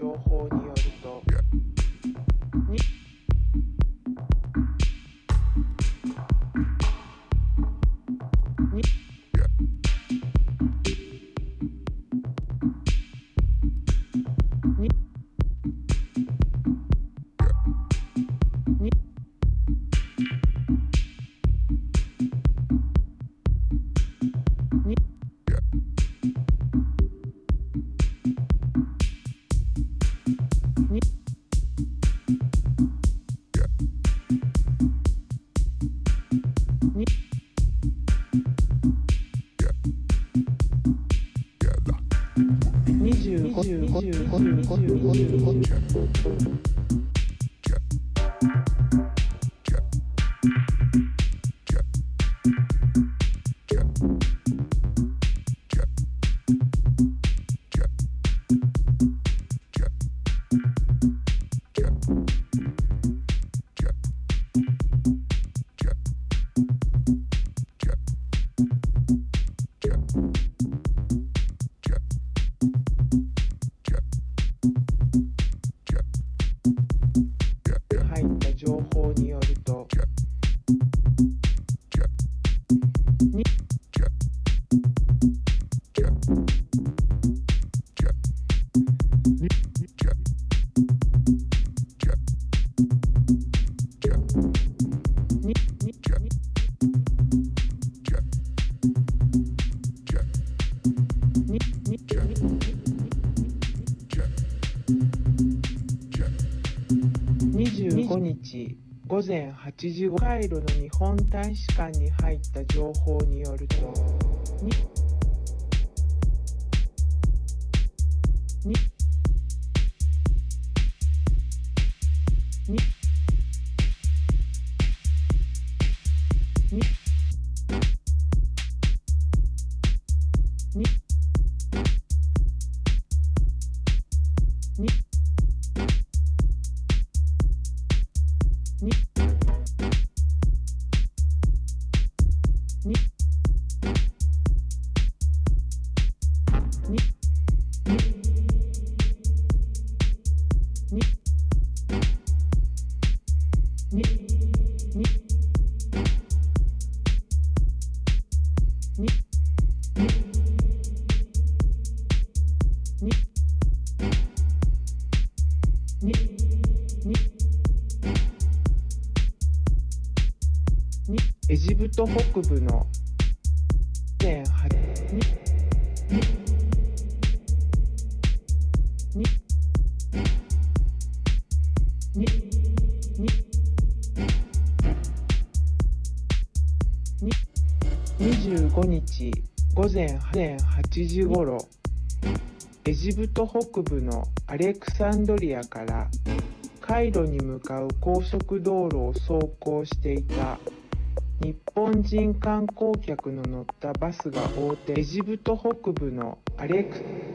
情報に85回路の日本大使館に入った情報によるとエジプト北部の。前八ににににに25日午前8時ごろエジプト北部のアレクサンドリアからカイロに向かう高速道路を走行していた日本人観光客の乗ったバスが横転。エジプト北部のアレクに